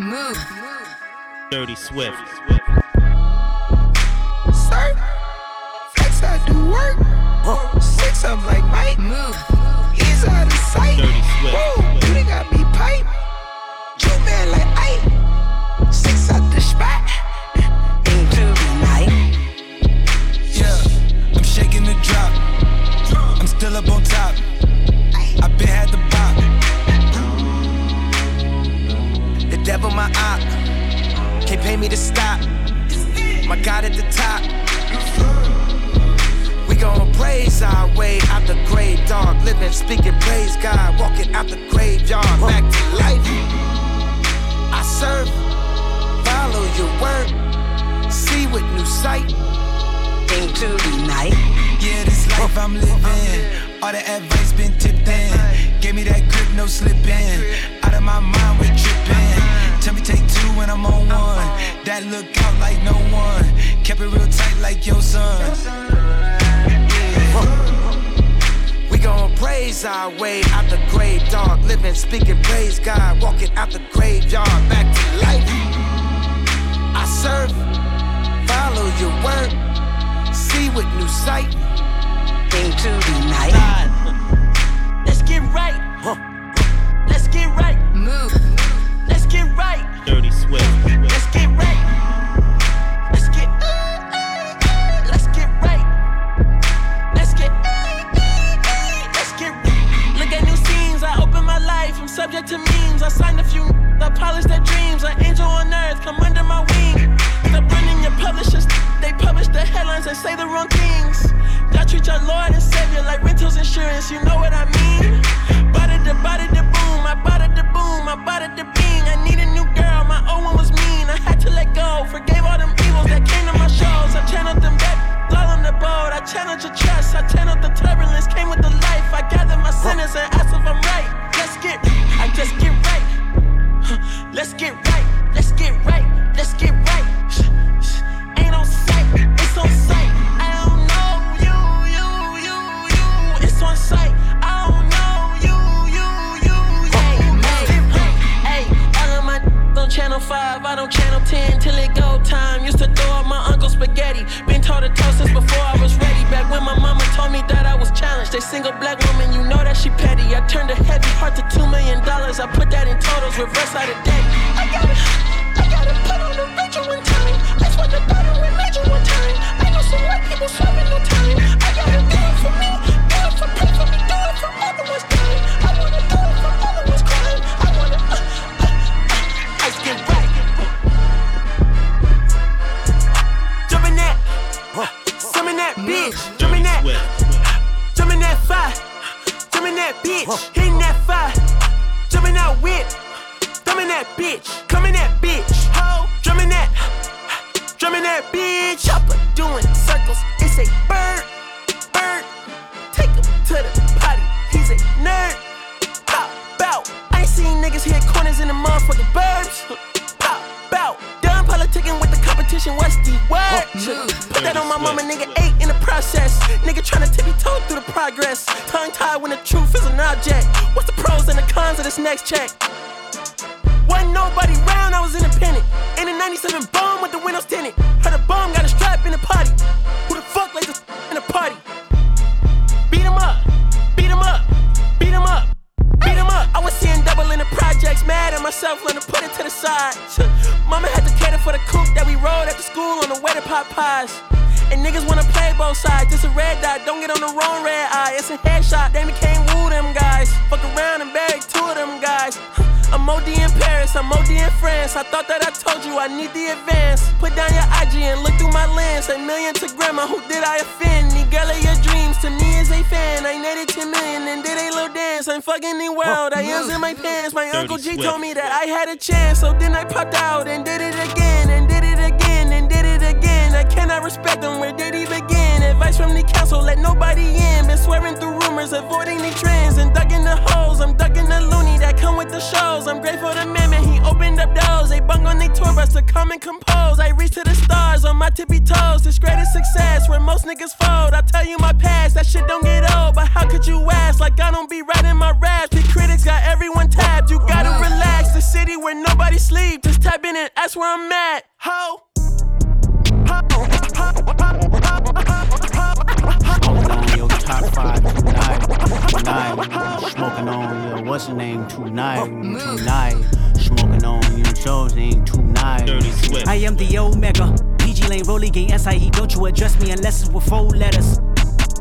Move. Dirty Swift. Sir, flex I do work. Six of 'em like Mike. Move. He's out of sight. Dirty Swift. Whoa, you done got me pipe. Pay me to stop. My God at the top. We gon' praise our way out the grave, dog. Living, speaking, praise God. Walking out the graveyard, back to life. I serve, follow your word, see with new sight. Into the night. Yeah, this life I'm living. All the advice been tipped in. Gave me that grip, no slipping. Out of my mind, we tripping. Tell me take two when I'm on one. That look out like no one. Kept it real tight like your son. We gon' praise our way out the grave, dog. Living, speaking, praise God. Walking out the graveyard, back to life. I serve, follow your word, see with new sight. Into the night. Let's get right. Let's get right. Move. Dirty Swift. Let's get right. Look at new scenes. I open my life. I'm subject to memes. I signed a few. I polish their dreams. An angel on earth. Come under my wing. Stop running your publishers. They publish the headlines and say the wrong things. Y'all treat your Lord and Savior like rentals insurance. You know what I mean? This next check? Wasn't nobody round, I was independent. In a 97 bomb with the windows tinted. Heard a bomb got a strap in the party. Who the fuck like this in a party? Beat 'em up, beat 'em up, beat 'em up, beat 'em up. I was seeing double in the projects, mad at myself, learned to put it to the side. Mama had to cater for the coupe that we rode after school on the way to pot pies. And niggas wanna play both sides. This a red dot, don't get on the wrong red eye. It's a headshot, they can't woo them guys. Fuck around and I'm OD in Paris, I'm OD in France. I thought that I told you I need the advance. Put down your IG and look through my lens. A million to grandma, who did I offend? The girl of your dreams to me is a fan. I netted 10 million and did a little dance. I'm fucking the world, I was in my pants. My Uncle G told me that I had a chance. So then I popped out and did it again, and respect them, where did he begin? Advice from the council, let nobody in. Been swearing through rumors, avoiding the trends, and ducking the holes. I'm ducking the loony that come with the shows. I'm grateful to man, man, he opened up doors. They bung on their tour bus to come and compose. I reach to the stars on my tippy toes. This greatest success where most niggas fold. I tell you my past, that shit don't get old. But how could you ask? Like I don't be writing my raps. The critics got everyone tapped. You gotta relax. The city where nobody sleep. Just type in and ask where I'm at. Ho. Top five tonight. Tonight, smoking on your what's the name tonight? Tonight, smoking on your chosen tonight. Dirty Swift. I am the Omega. PG Lane, Rolly Gang, SIE. Don't you address me unless it's with four letters.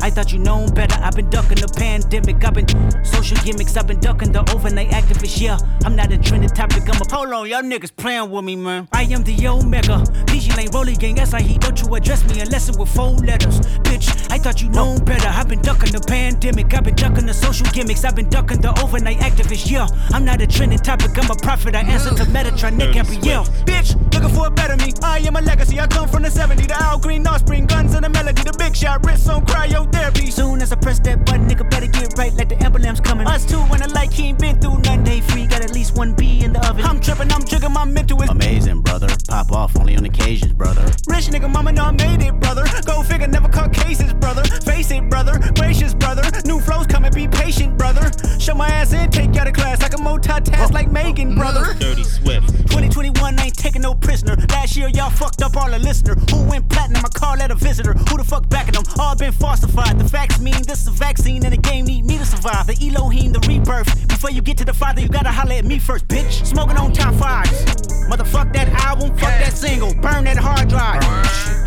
I thought you known better. I've been ducking the pandemic. I've been social gimmicks. I've been ducking the overnight activists. Yeah, I'm not a trending topic. I'm a hold on, y'all niggas playing with me, man. I am the Omega. PG Lane, Rolly Gang, SIE. Don't you address me unless it's with four letters. Bitch, I thought you known better. I've been ducking the pandemic. I've been ducking the social gimmicks. I've been ducking the overnight activists. Yeah, I'm not a trending topic. I'm a prophet. I answer to Nick Gabrielle. Bitch, looking for a better me. I am a legacy. I come from the 70s. The Al Green, Offspring, guns and the melody. The big shot, wrist on cryotherapy. Soon as I press that button, nigga better get right like the emblem's coming. Us two when I like he ain't been through nothing. Day free, got at least one B in the oven. I'm tripping, I'm triggering my mental is amazing, brother. Pop off only on occasions, brother. Rich nigga, mama know I made it, brother. Go figure, never caught cases, brother. Face it, brother. Gracious, brother. New flows coming, be patient, brother. Show my ass in, take you out of class. I can multitask like Megan, brother. Dirty Swift. 2021 I ain't taking no prisoner. Last year y'all fucked up all the listener. Who went platinum? I call that a visitor. Who the fuck backing them? All been falsified. The facts mean this is a vaccine and the game need me to survive. The Elohim, the rebirth. Before you get to the father, you gotta holler at me first, bitch. Smoking on top fives. Motherfuck that album, fuck that single, burn that hard drive.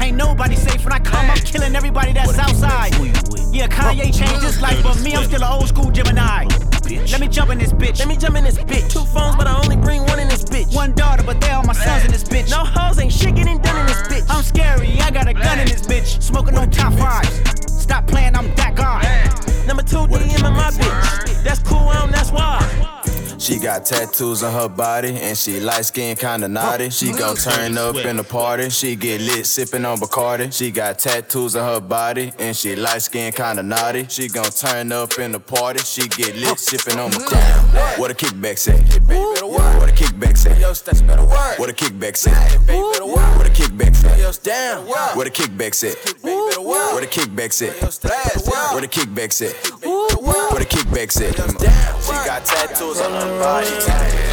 Ain't nobody safe when I come, I'm killing everybody that's outside. Yeah, Kanye changed his life, but me, I'm still an old school Gemini. Let me jump in this bitch. Let me jump in this bitch. Two phones, but I only bring one in this bitch. One daughter, but they all my sons in this bitch. No got tattoos on her body and she light skin kinda naughty. She gon' turn up in the party. She get lit sipping on Bacardi. She got tattoos on her body and she light skin kinda naughty. She gon' turn up in the party. She get lit sipping on Bacardi. What a kickback say. What a kickback say. What a kickback say. What a kickback say. What a kickback say. What a kickback say. What a kickback say. What a kickback say. She got tattoos on her body.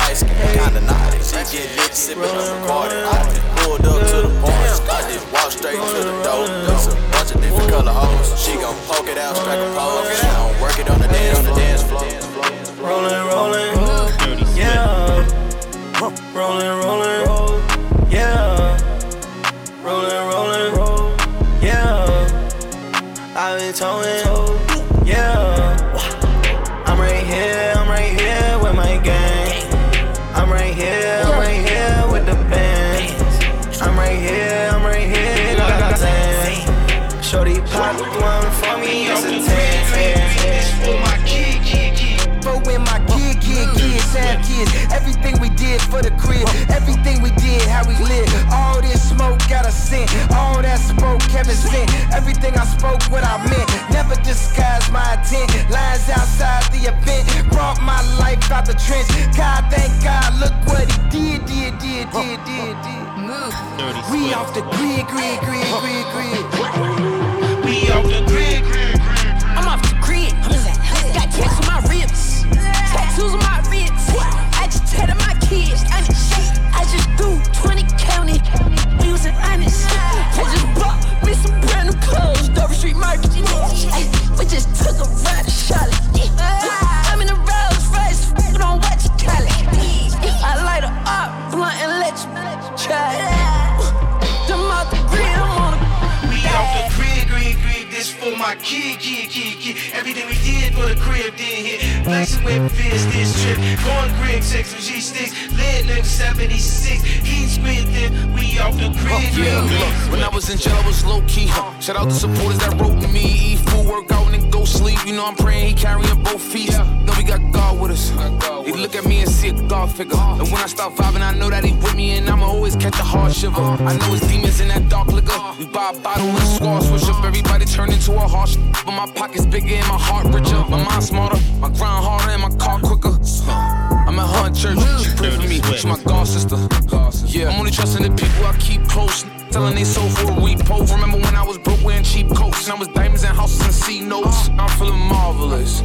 Light skin kinda naughty. She get lit sipping on Bacardi. I just pulled up to the party. I just walk straight to the door. There's a bunch of different color hoes. She gon' poke it out, strike a pose. She gon' work it on the dance on the dance floor. Rolling, rolling, Dirty Swift. yeah. Rolling, rolling, yeah. Rolling, rolling, yeah. I've been towing, For the crib. Everything we did, how we live. All this smoke got a scent. All that smoke, Kevin sent. Everything I spoke, what I meant. Never disguised my intent. Lines outside the event. Brought my life out the trench. God, thank God, look what he did, did, did, did, did, did. We off the grid, grid, grid, grid, grid. We off the grid, just took a ride to Charlotte. I'm in the Rolls Royce. You call it. I light her up, blunt and let you try it. We off the grid, grid, grid. This for my kid, kid, kid, kid. Everything we did for the crib didn't hit. Flexing with fist this trip. Going grid, six with G sticks. Lit nigga 76. Heat spit then. We off the grid, Yeah, look, when I was in jail, I was low key. Shout out to supporters that wrote me. Eat food, work out, and then go sleep. You know I'm praying he carrying both feet. Know we got God with us. He look at me and see a God figure. And when I start vibing, I know that he with me, and I'ma always catch a hard shiver. I know it's demons in that dark liquor. We buy a bottle and squad switch up. Everybody turn into a harsh. But my pockets bigger and my heart richer. My mind smarter, my grind harder, and my car quicker. I'm at her in church. She pray for me. She my God sister. Yeah, I'm only trusting the people I keep close. Telling they soul for a repo. Remember when I was broke wearing cheap coats and I was diamonds and houses and C notes. Uh. I'm feeling marvelous.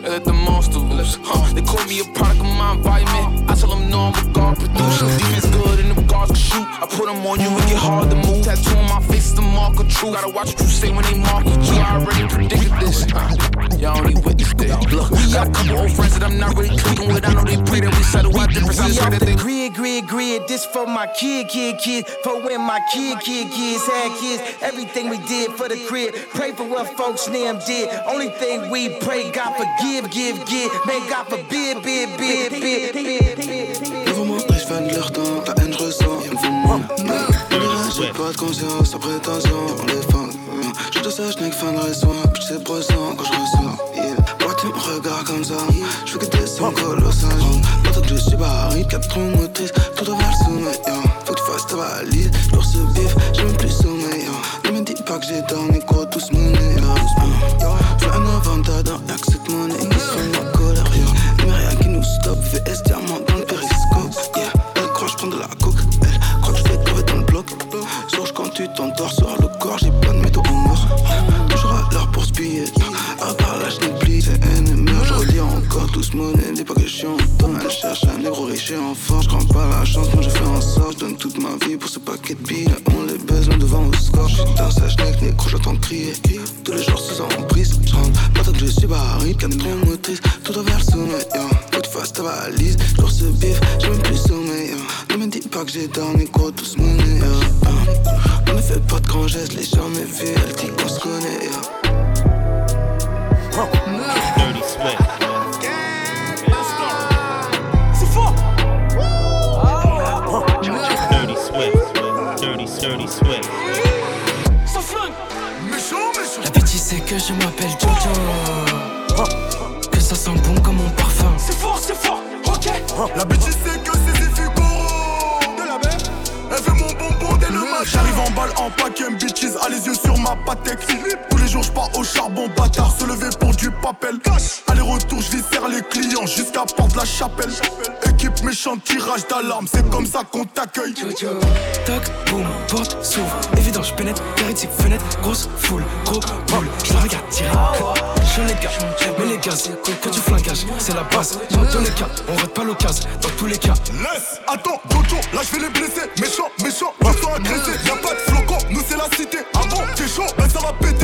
They let the monster loose. Huh. They call me a product of my environment. Uh. I tell them no, I'm a God competition. Defense good and the guards can shoot. I put them on you, make it get hard to move. Tattoo on my face is the mark of truth. Gotta watch what you say when they mark you. I already predicted got a couple old friends that I'm not really clicking with. I know they pray that we settle our differences. We off the grid, grid, grid. This for my kid, kid, kid. For when my kid, kid, kids had kids. Everything we did for the crib. Pray for what folks them did. Only thing we pray, God forgive, give, give. Man, God forbid, bid, bid, bid, bid, bid. Devant moi, je fais de leur temps, la haine ressent, ils me font mal. J'ai pas de conscience, sans prétention, on les fans. Je te sais, je n'ai que fin de raison, puis c'est brossant quand je ressors. Tu me comme ça, je fais que des sons colossales. Pas que je suis barré, cap trop motrice, tout vers le sommet. Yeah. Faut que tu fasses ta valise, pour ce bif, j'ai même plus sommeil. Ne me dis pas que j'ai dormi, quoi, tous monnaie. Yeah. J'ai un avantage, y'a Je donne toute ma vie pour ce paquet de billes. On les baise loin devant au score. Je suis dans sa schneck, négro, j'entends crier. Tous les jours sous emprise, je rentre. Pas tant que je suis barré, cap trop motrice. Tout vers le sommet, yeah. Faut que tu fasses ta valise. Pour ce bif, j'ai même plus sommeil. Ne me dis pas que j'ai dormi, gros, tous monnaie, yeah. On ne fait pas de grands gestes, les gens me vu, elle dit qu'on se connaît. Dirty, Swift. La bêtise c'est que je m'appelle Jojo. Que ça sent bon comme mon parfum. C'est fort, c'est fort! Ok! La bêtise c'est que c'est Goro De la baie! Elle veut mon bonbon dès le match J'arrive en balle en paquet bitches A les yeux sur ma patek les jours je pars au charbon bâtard Se lever pour du papel. Aller-retour je serre les clients Jusqu'à porte la chapelle. Équipe méchante tirage d'alarme C'est comme ça qu'on t'accueille. Toc, boum, porte s'ouvre. Évident je pénètre, vérité, fenêtre Grosse foule, gros boule Je la regarde tirer. Je les gars, mais les gaz Quand tu flagages, c'est la base. Dans tous les cas, on rate pas l'occasion Dans tous les cas. Laisse, attends, Jojo, là je vais les blesser. Méchant, méchant, sens agressé. Y'a pas de flocon, nous c'est la cité. Bon, t'es chaud, ben ça va péter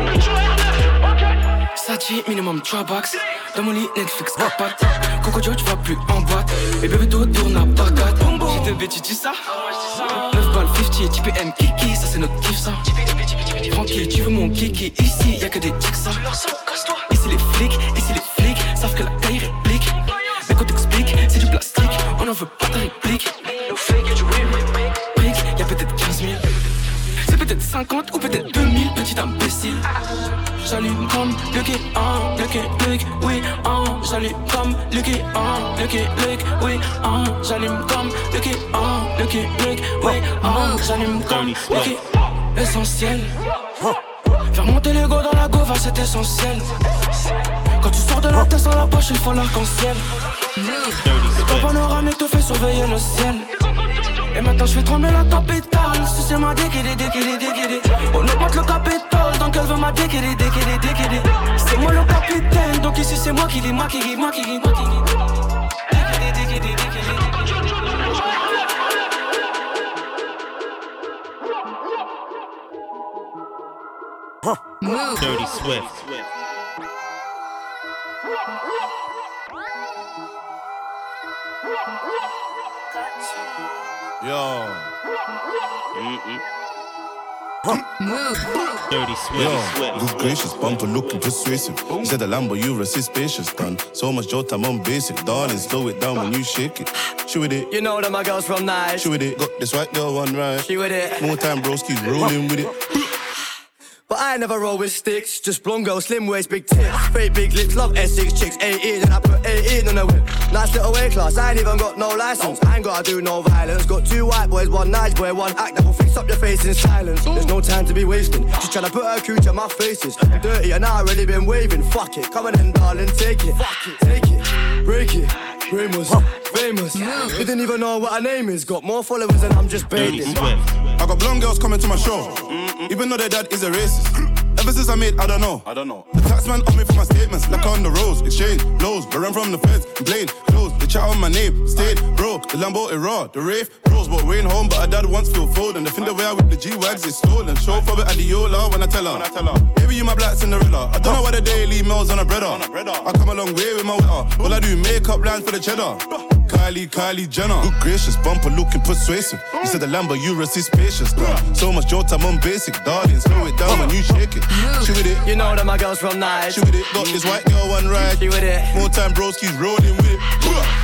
Minimum 3 bucks Dans mon lit, Netflix, capote Coco Joe, tu vas plus en boîte. Et bébé, tout tourne à Bagdad J'ai bêtes, tu dis ça. 9 balles, 50, TPM, Kiki Ça c'est notre kiff, ça. Tranquille, tu veux mon kiki Ici, y'a que des tics, ça. Ici les flics, ici les flics Savent que la taille réplique Mais quand t'expliques, c'est du plastique On en veut pas ta réplique. Brick, y'a peut-être 15 000 c'est peut-être 50 ou peut-être 2000, petit imbécile. J'allume comme Lucky, ah, Lucky, Luke, oui, ah, j'allume comme Lucky, ah, Lucky, Luke, oui, ah, j'allume comme Lucky, ah, Lucky, Luke, oui, ah, j'allume comme Lucky. Essentiel. Faire monter l'ego dans la gova, c'est essentiel. Quand tu sors de la tête dans la poche, il faut l'arc-en-ciel. Ton panoramique te fait surveiller le ciel. Et maintenant je fais trembler la capitale. Sucez ma déguidé, déguidé, déguidé On augmente le capital Donc elle veut ma déguidé, déguidé, déguidé C'est moi le capitaine. Donc ici c'est moi qui l'ai maquillé, maquillé, maquillé Déguidé, déguidé, déguidé Huh. Dirty Swift. Swift. Déguédé, déguédé, déguédé Dirty Swift. Yo. Dirty Swift. Yo, good gracious, bumper looking persuasive. You said the Lambo, you resist spacious, done. So much jolt, I'm on basic. Darling, slow it down when you shake it. She with it. You know that my girl's from nice. She with it. Got this white girl one right. She with it. More time, bros, keep rolling with it. But I never roll with sticks, just blonde girl, slim waist, big tits. Fake big lips, love S6 chicks, 18, and I put 18 on the whip. Nice little weight class, I ain't even got no license. I ain't gotta do no violence. Got two white boys, one nice boy, one act that will fix up your face in silence. There's no time to be wasting. She's trying to put her cooch at my faces. I'm dirty and I already been waving. Fuck it, come on in, darling, take it. Fuck it, take it, break it. Famous, famous. You didn't even know what her name is. Got more followers than I'm just baiting. I got blonde girls coming to my show, even though their dad is a racist. Ever since I made, I don't know. I don't know. The taxman on me for my statements, like on the roads, exchange blows, but run from the feds. The chat on my name, stayed bro. The Lambo is raw, the rave rose, but we ain't home. But her dad once feel fold, and the thing the way I whip the G wags is stolen. Show for it at the Yola when I tell her. When I tell her, baby you my black Cinderella. I don't know why the daily mails on a breader. I come a long way with my wetter. All I do makeup lines for the cheddar. Kylie, Kylie Jenner. Look gracious, bumper looking persuasive. You said the Lambo, you resist spacious. Done. So much jolt, I'm on basic. Darling, slow it down when you shake it. She with it. You know that my girl's from nice. She with it. Got this white girl one ride. She with it. More time, bros keep rolling with it.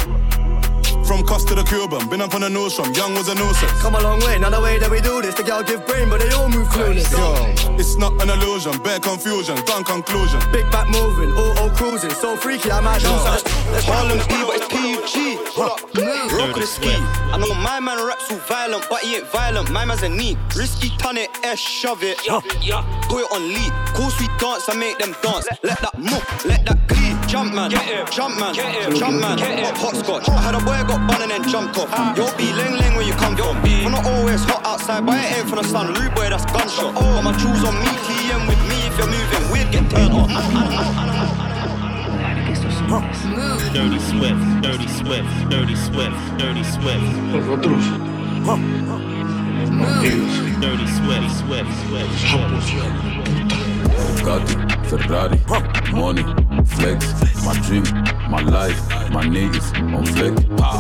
From Costa to Cuban, been up on the nose from young was a nuisance. Come a long way, not the way that we do this. The girl give brain, but they all move clueless. Yo, it's not an illusion, bare confusion, done conclusion. Big back moving, auto cruising, so freaky I might do something. Harlem P, but it's PUG. Rock with the ski. I know my man raps all violent, but he ain't violent. My man's a neat, risky, turn it, S, shove it. yeah Put it on lead. Course we dance, I make them dance. Let that move, let that clean. Jump man, jump man, jump man. Hot scotch. I had a boy got bun and then jumped off. Ah. You'll be leng leng where you come from. I'm not always hot outside, but it ain't from the sun. Rude boy, that's gunshot. Got my jewels on me, TM with me. If you're moving weird, get turned off. Dirty Swift, Dirty Swift, Dirty Swift, Dirty Swift. Nosotros. Dirty Swift, Swift, Swift. Bugatti, Ferrari, money, flex, my dream, my life, my niggas on flex,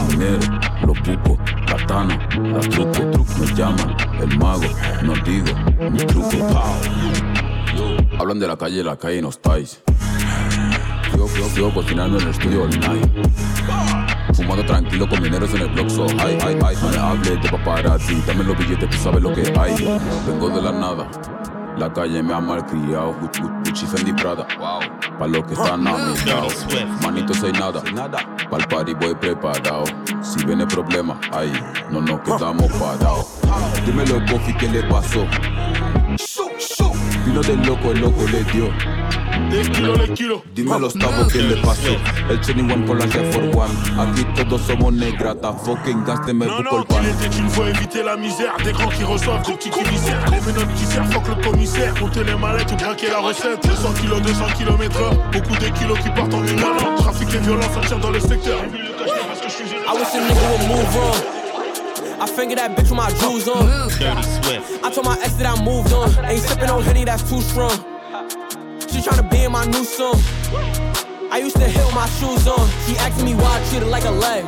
dinero, lo pupo, katana, la truco, me llaman el mago, no digo mi truco. Hablan de la calle, la calle no estáis. Yo, yo, yo cocinando en el estudio all night. Fumando tranquilo con mineros en el blog so high, high, high. No le hables de paparazzi, dame los billetes, tú sabes lo que hay. Vengo de la nada. La calle me ha malcriado, Gucci, Fendi Prada, wow. Pa' los que están a mi lado, manito soy nada, pa'l party voy preparado. Si viene problema, ahí no nos quedamos parados. Dímelo, Kofi, ¿qué le pasó? Vino del loco, el loco le dio. Dime a los tabos qué le pasó. El 21 por la for one. Aquí todos somos negrata. Fucking gaste me Non, non, le pan. qu'il était une fois éviter la misère. Des grands qui reçoivent des petits qui viscèrent. Les menottes qui servent, fuck le commissaire. Compter les mallettes ou braquer la recette. 200 kilos, 200 km heure. Beaucoup de kilos qui partent en une heure. Trafic et violence, ça tire dans le secteur. I wish a nigga would move on. I fingered that bitch with my jewels on. Dirty Swift. I told my ex that I moved on. Ain't sipping on Henny, that's too strong. She tryna be in my new song. I used to hit with my shoes on. She asking me why I treat her like a leg.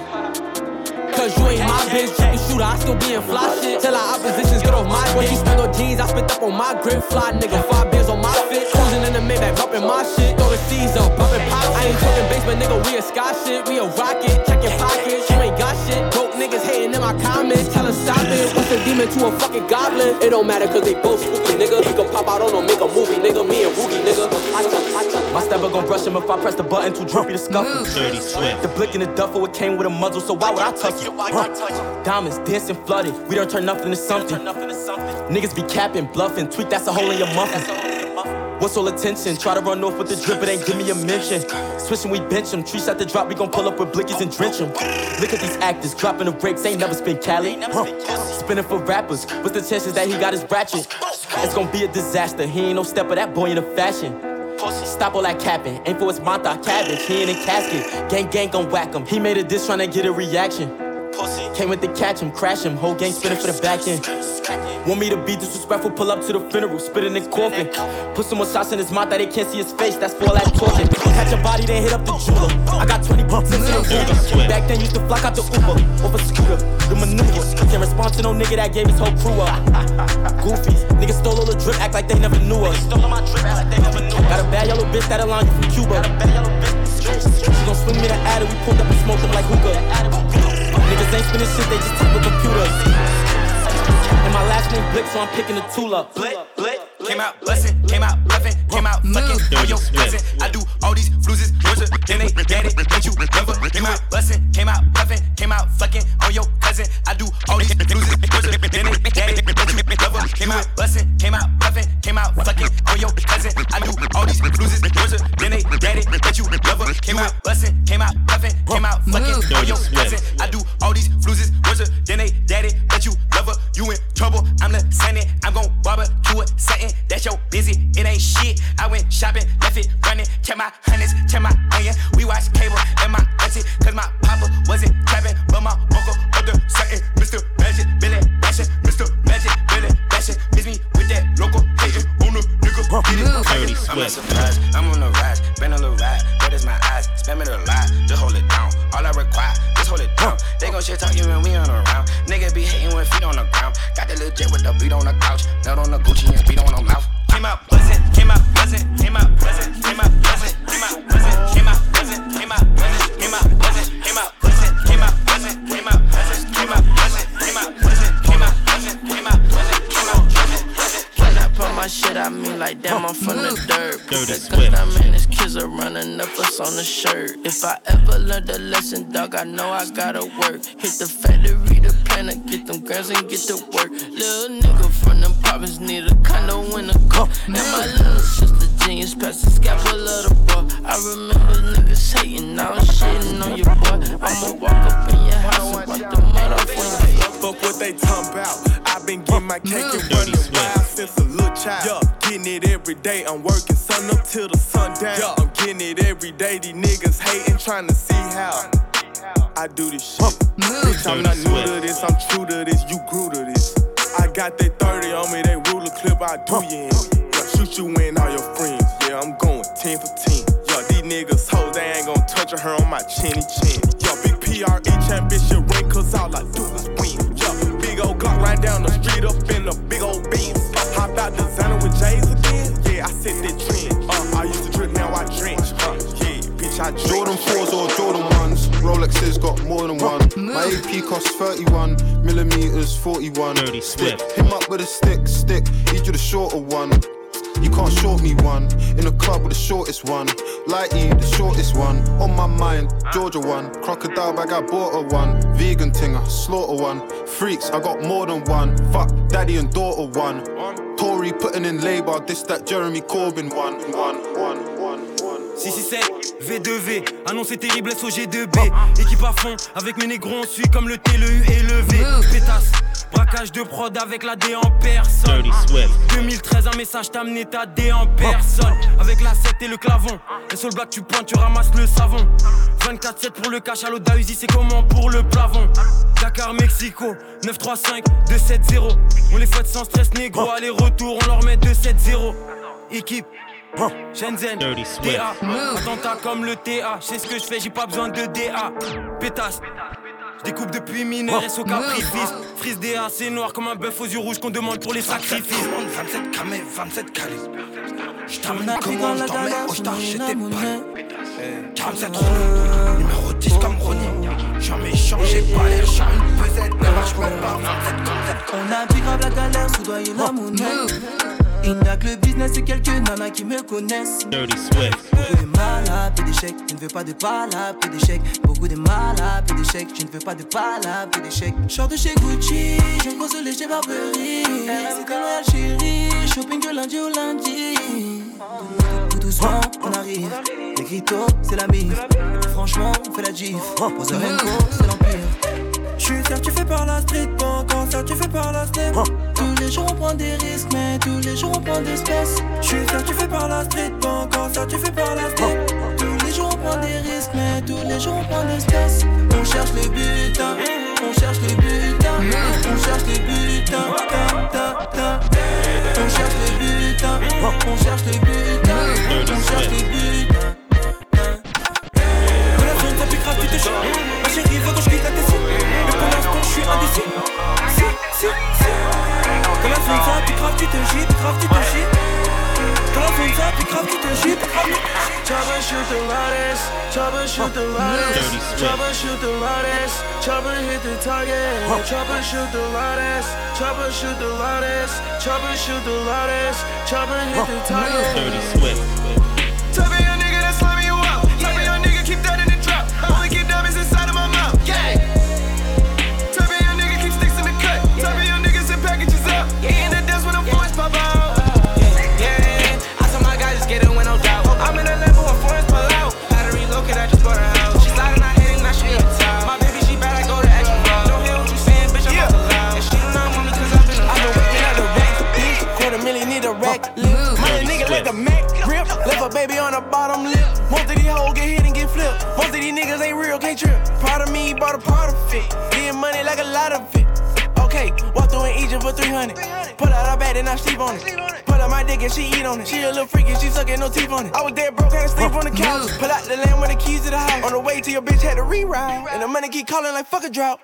Cause you ain't my bitch, you shooter, I still be in fly shit. Till our oppositions get off my When she spend on jeans, I spent up on my grip. Fly nigga, five beers on my fit. Cruising in the Maybach, bumping my shit. Throw the C's up, bumping pop. I ain't talking basement, nigga, we a sky shit. We a rocket, check your pockets. You ain't got shit. Broke niggas hating in my comments. Tell her stop it. What's a demon to a fucking goblin? It don't matter cause they both spooky, nigga. We can pop out on them, make a movie, nigga. Me and Woogie, nigga. I touch, I touch. My stepper gon' brush him if I press the button, too droopy to scuffle. Dirty Swift. The blick in the duffel, it came with a muzzle, so why would I touch it? Huh. Diamonds dancing flooded, we don't turn nothing to something. Niggas be capping, bluffing, tweak that's a hole in your muffin. What's all attention? Try to run off with the drip, it ain't give me a mention. Switching, we bench them. Trees at the drop, we gon' pull up with blickies and drench them. Look at these actors, dropping the brakes, ain't never spin Cali. Huh. Spinning for rappers, what's the chances that he got his ratchet? It's gon' be a disaster, he ain't no step of that boy in a fashion. Stop all that capping, ain't for his mata cabbage, he ain't in casket. Gang gang gon' whack him, he made a diss tryna get a reaction. Came with the catch him, crash him, whole gang spinning for the back end. Want me to be disrespectful, pull up to the funeral, spit in the coffin. Put some more sauce in his mouth that they can't see his face, that's for all that talking. Catch a body, then hit up the jeweler. I got 20 bucks in the Uber. Back then used to flock out the Uber, over scooter, the maneuver. Can't respond to no nigga that gave his whole crew up. Goofies, niggas stole all the drip, act like they never knew us. Got a bad yellow bitch that align you from Cuba. She gon' swing me the adder, we pulled up and smoked them like hookah. Niggas ain't spinning shit, they just type with computers. And my last name Blick, so I'm picking a tool up. Blick, Blick, came out bustin', came out bluffing, came out fucking on your cousin. I do all these fluses, worse then they it, but you never came out bustin', came out bluffing, came out fucking on your cousin. I do all these fluses, worse then they get it, but you never came out bustin', came out bluffing, came out fucking on your cousin. I do all these fluses, worse then they get it, but you never came out bustin', came out bluffing, came out fucking on your cousin. I do all these fluses, worse then they daddy, but you never, you in trouble. I'm the Sunny, I'm gon' barbecue it, setting. That's your busy, it ain't shit. I went shopping, left it running, check my hundreds, check my onion. We watch cable and my auntie, cause my papa wasn't trapping, but my uncle the something. Mr. Magic, Billy Bashing, Mr. Magic, Billy Bashing. Miss me with that local hating on the nigga. Get it, Dirty I'm not surprised, I'm on the rise, been a little ride, red is my eyes, spam it a lot, just hold it down. All I require, just hold it down. They gon' shit talk you when we on the round. Nigga be hating with feet on the ground. Got the little jet with the beat on the couch, nut on the Gucci and beat on the mouth. Came out buzzing, shit, I mean like damn, I'm from the dirt. Put Dirty the Swift. gun, I mean, this kids are running up us on the shirt. If I ever learned a lesson, dog, I know I gotta work. Hit the factory, the planet, get them grams and get to work. Little nigga from them province need a condo in a car. And my little sister genius past the of the boy. I remember niggas hating, now I'm shitting on your boy. I'ma walk up in your house and wipe the mud off when you Fuck what they talking about. I've been getting my cake and mm. running wild since a little child. Yeah, getting it every day. I'm working sun up till the sun down. Yeah, I'm getting it every day. These niggas hating, trying to see how I do this shit. Bitch, I'm not new to this. I'm true to this. You grew to this. I got that 30 on me. They ruler clip. I do you in. Yeah, shoot you in all your 10 for 10. Yeah, these niggas hoes, they ain't gon' touch her on my chinny chin. Yeah, big PRE championship ring, cause all I do is win. Yo, big old Glock right down the street up in the big old beams. Hop out designer with J's again. Yeah, I set that trend. Uh, I used to drip, now I drench. Uh, yeah, bitch, I drink. Jordan 4s or Jordan 1s. Rolexes got more than one. My AP costs 31 millimeters, 41. Dirty Stick Swift. him up with a stick, stick. Need you the shorter one. You can't short me one. In the club with the shortest one. Lighty, the shortest one. On my mind, Georgia one. Crocodile bag, I bought a one. Vegan tinger, slaughter one. Freaks, I got more than one. Fuck, daddy and daughter one. Tory putting in labor, this that Jeremy Corbyn. One, one, one, one. 667 V2V, annoncé terrible SOG2B Équipe à fond, avec mes négros on suit comme le T, le U et le V. Pétasse, braquage de prod avec la D en personne. Dirty Swift. 2013 un message t'a amené ta D en personne. Avec la 7 et le clavon. Et sur le black tu pointes, tu ramasses le savon. 24-7 pour le cash à Uzi c'est comment pour le plafond Dakar, Mexico, 935, 270 On les fouette sans stress négro, aller-retour on leur met 270 Équipe Shenzhen. DA, attentat comme le TA, je sais ce que je fais, j'ai pas besoin de DA. Pétasse, je découpe depuis mineur et au caprifice. Frise DA, c'est noir comme un bœuf aux yeux rouges qu'on demande pour les sacrifices. 27 camés, 27 calibres. J't'amène comment j't'emmène au star, j'étais pas 47 roues, numéro 10 comme Ronnie. Jamais changé, pas l'air, j'ai une pesette, ne marche même pas 27 comme On a pris grave la galère, soudoyer la monnaie. Il n'y a que le business et quelques nanas qui me connaissent. Dirty Swift. Beaucoup de malades et d'échecs, je ne veux pas de palabres et d'échecs. Beaucoup de malades et d'échecs, je ne veux pas de palabres et d'échecs. Short de chez Gucci, je me Burberry. C'est que loyal chérie, shopping du lundi au lundi. Tout, tout doucement, on arrive. Les gritos, c'est la mif. Franchement, on fait la gif. The Rainbow, c'est l'empire suis fais par la street, pas encore fais par la step. Hein. Tous les jours on prend des risques, mais tous les jours on prend des espèces. Je suis fais par la street, pas encore fais par la step. Hein. Tous les jours on prend des risques, mais tous les jours on prend des espèces. On cherche le butin, on cherche le butin, on cherche le butin. On cherche le butin, on cherche le butin, on cherche le butin. Ma chérie veut que je quitte la. L'instant, je suis indécis. Si, si, si. Que la zone ça grave, tu te chies, grave, tu te chies. Que la zone ça grave, tu te chies, grave. Chopper shoot the loudest, chopper shoot the loudest, chopper the loudest, chopper hit the target, chopper shoot the loudest, chopper shoot the loudest, chopper shoot the loudest, chopper hit the target. Baby on the bottom lip. Most of these hoes get hit and get flipped. Most of these niggas ain't real, can't trip. Proud of me, bought a part of it. Getting money like a lot of it. Okay, walk through in Egypt for 300. Pull out her bag and I sleep on it. Pull out my dick and she eat on it. She a little freaky, she sucking no teeth on it. I was dead broke, had to sleep on the couch. Pull out the land with the keys to the house. On the way to your bitch, had to reroute. And the money keep calling like fuck a drought.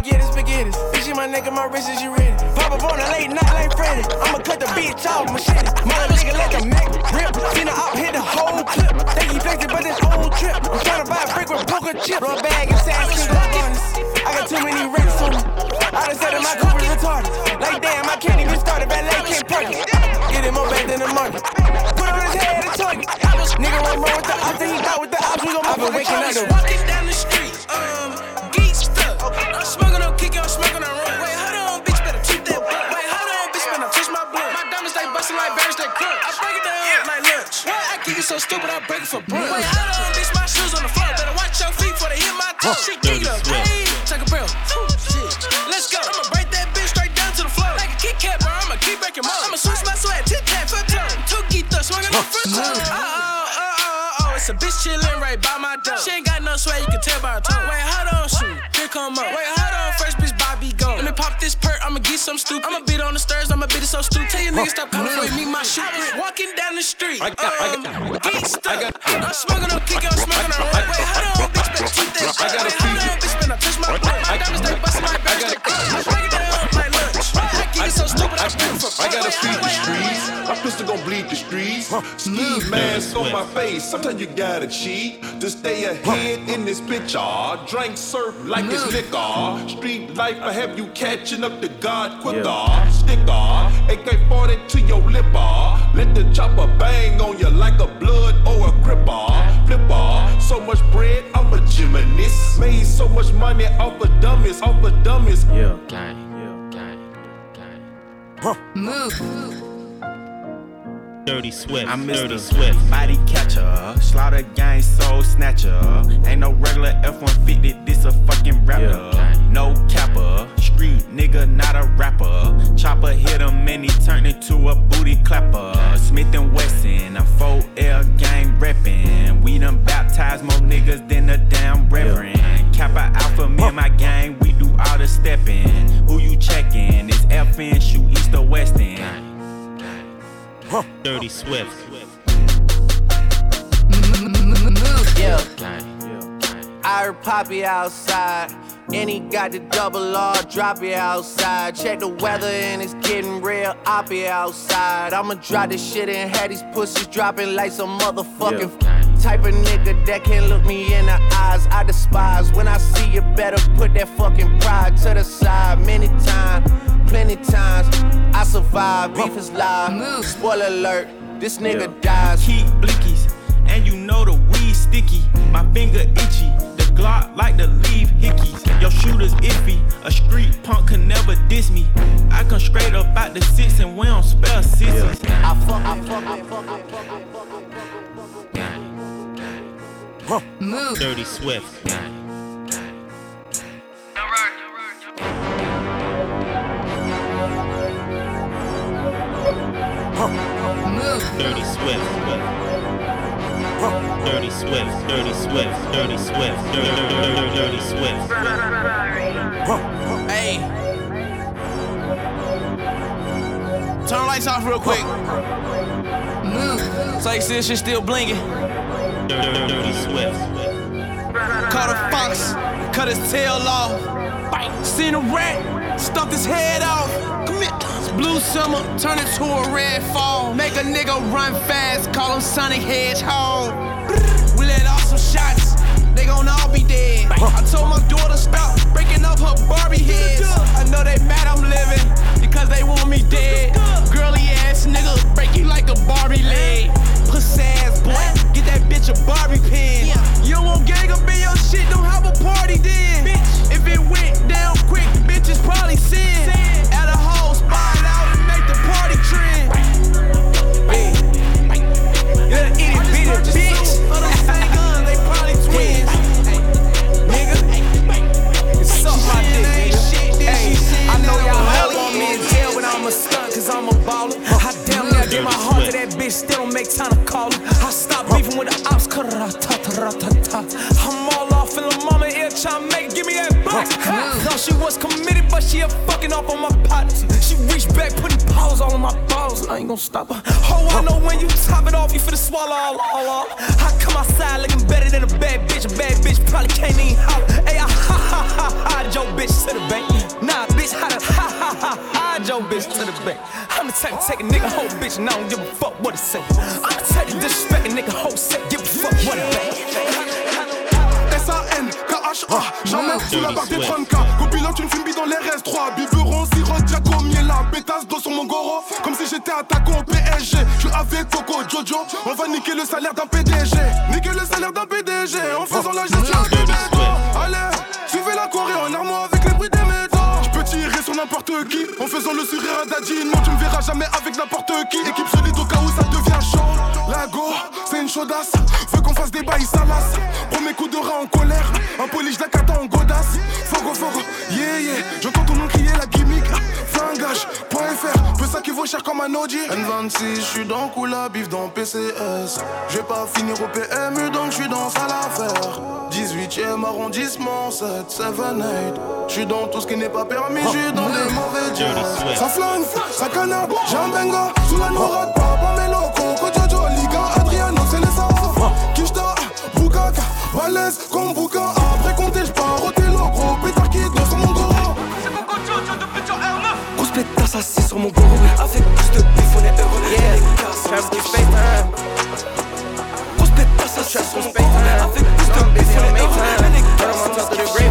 Spaghetti, spaghetti. Bitch, you my nigga, my wrist is you ready. Pop up on a late night like Freddy. I'ma cut the bitch off, machete. Mother nigga let the Mac rip. Seen her out, hit the whole clip. Think he flexed but this whole trip. I'm tryna buy a brick with poker chip. Run bag and cream, honest. I got too many racks on me. I done said that my coupe is retarded. Like damn, I can't even start it. Valet can't park it. Get him more back than the market. Put on his head and talk target. Nigga went wrong with the ops, he thought with the ops we gon' I've been waking up. I so stupid, I break it for brunch. Wait, hold on, bitch, my shoes on the floor. Better watch your feet before they hit my toes. She geek up, hey, take a breath. Let's go. I'ma break that bitch straight down to the floor. Like a Kit Kat, bro, I'ma keep breaking more. I'ma switch my sweat, tit tat, foot tongue. Two geek thugs, swinging on front tongue. Oh, oh, oh, oh, oh, it's a bitch chillin' right by my door. She ain't got no sweat, you can tell by her tone. Wait, hold on, shoot, here come up. Wait, hold on, first bitch. Let me pop this perk, I'ma get some stupid. I'ma beat on the stairs, I'ma beat it so stupid. Tell your niggas stop calling for me, my shit. Walking down the street, I um, geek stuff. I'm smoking on kick, I'm smoking on run. Wait, hold on, bitch, better keep that shit. Wait, hold on, bitch, better touch my butt. My diamonds, they berries, they crunch. I break it down like lunch. I so stupid, I break it for I gotta feed the streets. My pistol gon' bleed the streets. Ski mask on my face. Sometimes you gotta cheat to stay ahead in this bitch. picture. Drink surf like it's liquor. Street life, I have you catching up to God quicker. Sticker, AK 40 to your lipper. Ah. Let the chopper bang on you like a blood or a cripper. Ah. Flipper, so much bread, I'm a gymnast. Made so much money off of dummies, off of dummies. Yeah, Move. Dirty Swift. I'm Dirty Mr. Swift. Body catcher, slaughter gang soul snatcher. Ain't no regular F-150, this a fucking rapper. No capper, street nigga, not a rapper. Chopper hit him and he turned into a booty clapper. Smith and Wesson, a 4L gang reppin'. We done baptized more niggas than a damn reverend. Kappa Alpha, me and my gang, we do all the steppin'. Who you checkin'? It's FN, shoot east or west end. Dirty Swift. Yeah. I heard Poppy outside. And he got the double R, drop it outside. Check the weather and it's getting real oppy outside. I'ma drop this shit and have these pussies dropping like some motherfucking type of nigga that can look me in the eyes. I despise when I see you better put that fucking pride to the side. Many times, plenty times, I survive. Beef is live. Spoiler alert, this nigga dies. Keep blickies, and you know the weed sticky. My finger itchy, the Glock like to leave hickeys. Your shooter's iffy, a street punk can never diss me. I come straight up out the six and we don't spell sissies. I fuck, I fuck, I fuck, I fuck. Move. Dirty Swift. Move. Dirty Swift. Dirty Swift. Dirty Swift. Dirty Swift. Dirty, dirty, dirty Swift. Hey. Turn the lights off real quick. So you see this shit still blinging. Dirty Swift. Caught a fox, cut his tail off. Bite. Seen a rat, stuffed his head off. Blue summer, turn it to a red fall. Make a nigga run fast, call him Sonic Hedgehog. We let off some shots, they gon' all be dead. I told my daughter stop breaking up her Barbie heads. I know they J'entends ton nom crier la gimmick. Flingage.fr Peu ça qui vaut cher comme un Audi N26, j'suis dans Kula, bif dans PCS J'vais pas finir au PMU donc j'suis dans sale affaire 18ème arrondissement, 7, 7, 8 J'suis dans tout ce qui n'est pas permis, j'suis dans les mauvais jets Ça flingue, ça canard, j'ai un benga. Sous la norade, papa, mes locaux Kojojo, Liga, Adriano, c'est les Kishta, Bukaka, balèze comme Pétasse assis sur mon goro Avec plus de bif on est heureux. Yeah, Travis qui FaceTime Grosse pétasse assis sur mon goro Avec plus de bif on est heureux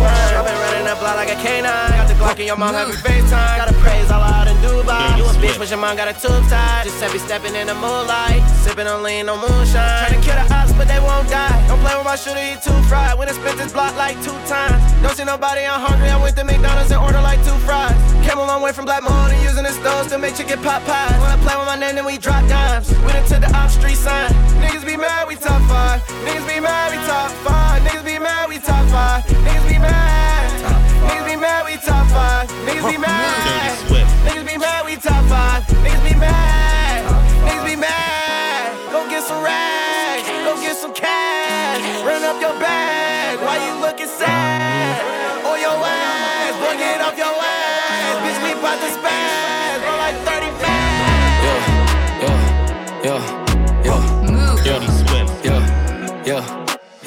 block like a canine. Got the Glock and your mom having FaceTime. Gotta praise all out in Dubai. You a bitch, but your mom got a tube tied. Just be stepping in the moonlight. Sipping on lean, no moonshine. Trying to kill the ops, but they won't die. Don't play with my shooter, he too fried. When I spent this block like two times. Don't see nobody, I'm hungry. I went to McDonald's and ordered like two fries. Came a long way from Black Moon and using the stoves to make chicken pot pies. When I play with my name, then we drop dimes. We done took the op street sign. Niggas be mad, we top five. Niggas be mad, we top five. Niggas be mad, we top five. Niggas be mad. Niggas be mad, we top five. Niggas be mad. Niggas be mad, we top five. Niggas be mad. Niggas be mad. Go get some rags. Go get some cash. Run up your bag. Why you looking sad? On your ass. Boy, get off your ass. Bitch, we bout to spaz.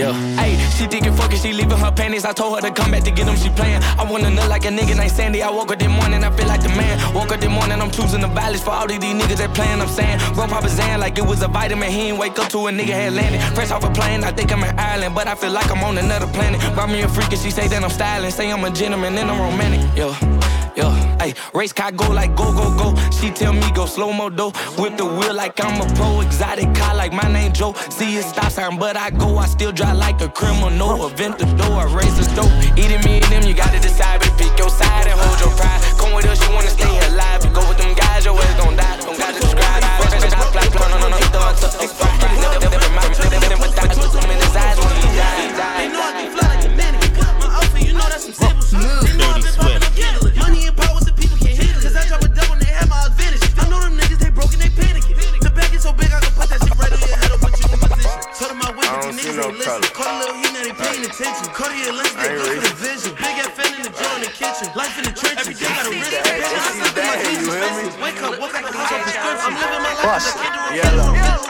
Yeah. Hey, she thinking fucking, she leaving her panties. I told her to come back to get them, she playing. I wanna look like a nigga named Sandy. I woke up this morning, I feel like the man. Woke up this morning, I'm choosing the violence for all of these niggas that playing. I'm saying, bro, Papa Zan like it was a vitamin. He ain't wake up to a nigga had landed. Fresh off a plane, I think I'm in Ireland, but I feel like I'm on another planet. Brought me a freak and she say that I'm styling. Say I'm a gentleman and I'm romantic. Yo. Yo, hey, race car go like go, go, go. She tell me go slow mo though. Whip the wheel like I'm a pro. Exotic car like my name Joe. See it stop sign, but I go. I still drive like a criminal. Event the door, raise the dope. Eating me and them, you gotta decide. But pick your side and hold your pride. Come with us, you wanna stay alive. You go with them guys, your ass gon' die. Don't gotta describe. No, no, no, he throw it to the front. Never mind, never die. Put them in his eyes when he die. They know I can fly like a mannequin. Listen. Caught a little heat, now they paying attention. Cartier lens, they good for the vision. Big ass fan in the jar in the kitchen. Life in the trenches. Every day got a risk. Bitch, I slept in my jeans expensive. Wake up, woke up, house on prescription. I'm living my life, I can't do it. Yellow.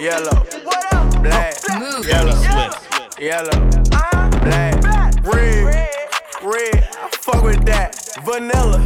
yellow, black, yellow, yellow, black, red, red. I fuck with that. Vanilla,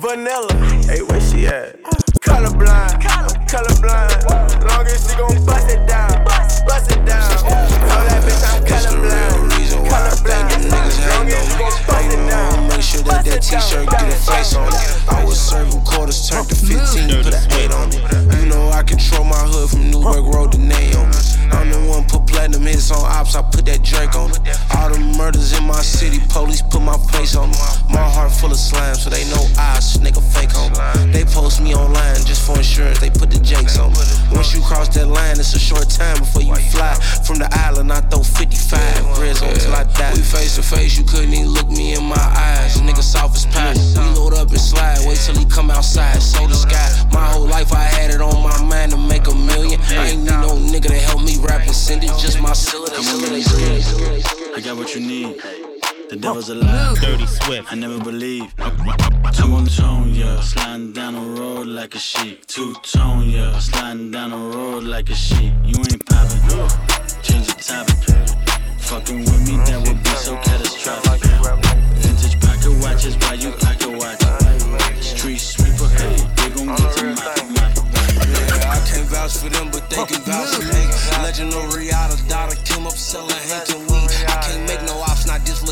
vanilla. Hey, where she at? Colorblind, colorblind. Long as she gon' bust it down, bust it down. Tell that bitch I'm colorblind, colorblind. Long as she gon' bust it down. Make sure that that t-shirt get a face on it. I was serving quarters, turned to 15, put an 8 on it. You know I control my hood from Newburgh Road to Naomi. I'm the one put platinum hits on ops, I put that Drake on it. All the murders in my city, police put my face on them. My heart full of slime, so they know throw 55 grids on till I die. We face to face, you couldn't even look me in my eyes. Nigga soft as pie. We load up and slide, wait till he come outside, so the sky. My whole life I had it on my mind to make a million. I ain't need no nigga to help me rap and send it, just my cylinder. I got what you need. The devil's a alive. Dirty Swift. I never believe. Two tone, yeah. Sliding down the road like a sheep. Two tone, yeah. Sliding down the road like a sheep. You ain't popping. Change the topic. Fucking with me, that would be so catastrophic. Vintage pocket watches, why you pocket watch? Street sweeper, hey, they gon' get to my, my. Yeah, I can't vouch for them, but they can vouch for me. Legend of Riata, daughter came up selling Hank and weed. I can't make no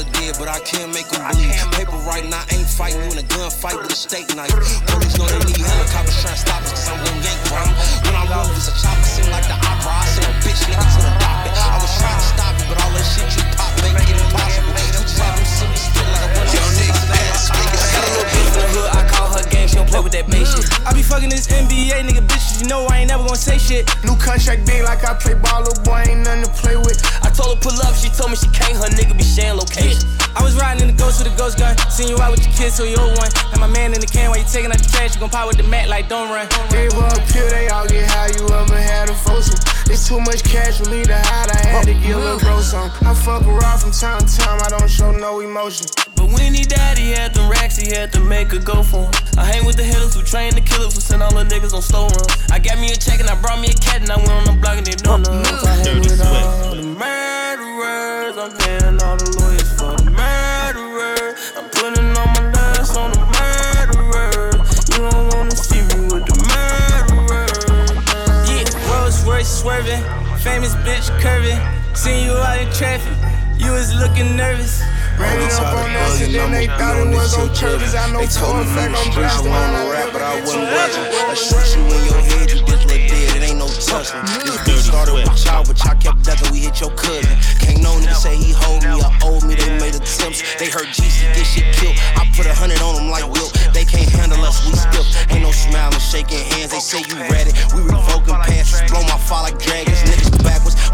ops, not this little dead, but I can't make them bleed. Paper right now, ain't fighting you in a gunfight with a steak knife. Police know they need helicopters trying to stop us, cause I'm gon' yank from 'em. When I move, it's a chopper, seem like the opera. I send a bitch nigga to the doctor. I was trying to stop it, but all that shit you pop make it impossible. You just have them silly spit like a Yo, nigga, Got a little bitch in the hood, she don't play with that base shit. I be fucking this NBA nigga bitches, you know I ain't never gonna say shit. New contract big like I play ball, little boy ain't nothing to play with. I told her pull up, she told me she can't, her nigga be sharing location. I was riding in the ghost with a ghost gun, seen you out with your kids, so you old one. And my man in the can while you taking out the trash, you gon' pop with the mat like don't run. Gave up here, they all get high, you ever had a foursome. It's too much cash for me to hide, I had to give a bro some. I fuck around from time to time, I don't show no emotion. But when he died, he had them racks, he had to make a go for him. I hang with the hitters who train the killers who send all the niggas on slow run. I got me a check and I brought me a cat and I went on the block and they know none. I hang with all the murderers, I'm paying all the lawyers for the murderers. I'm putting all my last on the murderers. You don't wanna see me with the murderers. Yeah, Rolls Royce swerving, famous bitch curving. Seen you out in traffic, you was looking nervous. Ran it up on us and then they thought it was on purpose. I know for told a me fact I'm blasting when I rap, but I wasn't watching. I shoot you in your head, you just look dead. It ain't no tussling. This bitch started with y'all, but y'all kept ducking. We hit your cousin. Can't no nigga say he hold me or owe me. They made attempts. They heard GC get shit killed. I put a hundred on them like Wilt. They can't handle us, we stiff. Ain't no smiling, shaking hands. They say you ready. We revoking passes, blow my fire like dragons. Niggas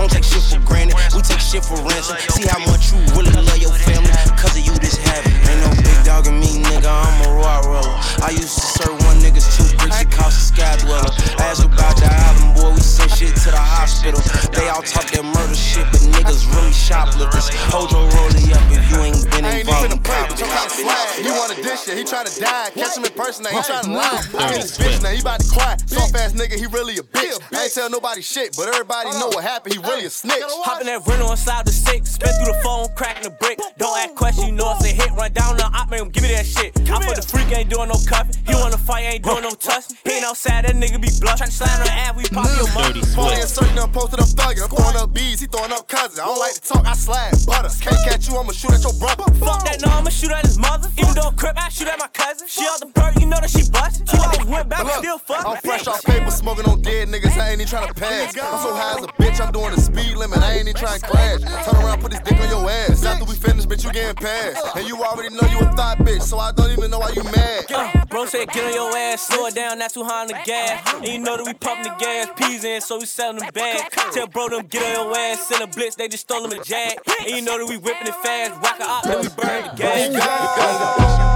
don't take shit for granted. We take shit for ransom. See how much you really love your family. Cause of you, this habit. Ain't no big dog in me, nigga. I'm a raw roller. I used to serve one niggas two bricks, it cost a sky dweller. Ask about the island, boy, we sent shit to the hospital. They all talk that murder shit, but niggas really shoplifters. Hold your rollie up if you ain't been I ain't involved even in a play, property. but you kinda swag. He wanna dish shit, he tryna die. Catch him in person now, he tryna lie. I hit his bitch now, he about to cry. Soft ass nigga, he really a bitch. I ain't tell nobody shit, but everybody know what happened. He really a snitch. Hop in that rental inside the six, spin through the phone, cracking the brick. Don't ask questions, you know it's a hit. Run down the op, man, give me that shit. I for the freak, ain't doing no cuffing. He wanna fight, ain't doing no tussing. He ain't outside, that nigga be bluff. Tryna slide on the ass, we pop your mother. Phone inserting them, posted up thugging. I'm throwing up bees, he throwing up cousins. I don't like to talk, I slide butter. Can't catch you, I'ma shoot at your brother. Fuck that, no, I'ma shoot at his mother. Even though a crip, I shoot at my cousin. She out the bird, you know that she busted. She always went back, Look, still fuck. I'm fresh off paper, smoking on dead niggas. I ain't even trying to pass. I'm so high as a bitch, I'm doing the speed limit. I ain't even trying to crash. Turn around, put this dick on your ass. After we finish, bitch, you getting passed. And you already know you a thought bitch, so I don't even know why you mad. Yeah, bro said get on your ass, slow it down, not too high on the gas. And you know that we pumping the gas, peas in, so we selling them bags. Tell bro them get on your ass, send a blitz, they just stole them a jag. And you know that we whipping it fast, rock a op, then we burn the gas.